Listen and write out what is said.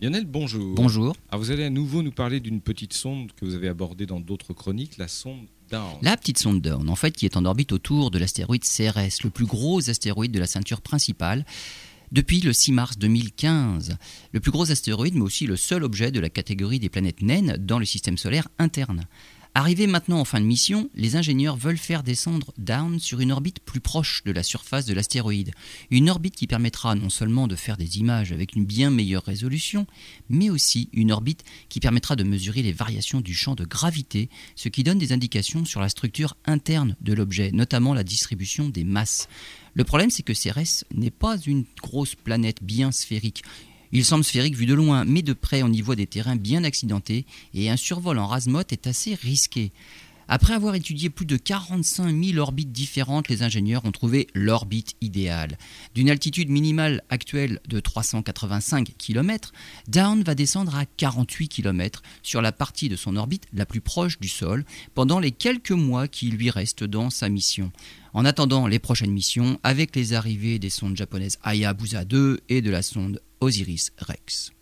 Lionel, bonjour. Bonjour. Alors vous allez à nouveau nous parler d'une petite sonde que vous avez abordée dans d'autres chroniques, la sonde Dawn. La petite sonde Dawn, en fait, qui est en orbite autour de l'astéroïde CRS, le plus gros astéroïde de la ceinture principale, depuis le 6 mars 2015. Le plus gros astéroïde, mais aussi le seul objet de la catégorie des planètes naines dans le système solaire interne. Arrivés maintenant en fin de mission, les ingénieurs veulent faire descendre Down sur une orbite plus proche de la surface de l'astéroïde. Une orbite qui permettra non seulement de faire des images avec une bien meilleure résolution, mais aussi une orbite qui permettra de mesurer les variations du champ de gravité, ce qui donne des indications sur la structure interne de l'objet, notamment la distribution des masses. Le problème, c'est que Cérès n'est pas une grosse planète bien sphérique. Il semble sphérique vu de loin, mais de près on y voit des terrains bien accidentés et un survol en rasemote est assez risqué. Après avoir étudié plus de 45 000 orbites différentes, les ingénieurs ont trouvé l'orbite idéale. D'une altitude minimale actuelle de 385 km, Down va descendre à 48 km sur la partie de son orbite la plus proche du sol pendant les quelques mois qui lui restent dans sa mission. En attendant les prochaines missions, avec les arrivées des sondes japonaises Hayabusa 2 et de la sonde Osiris Rex.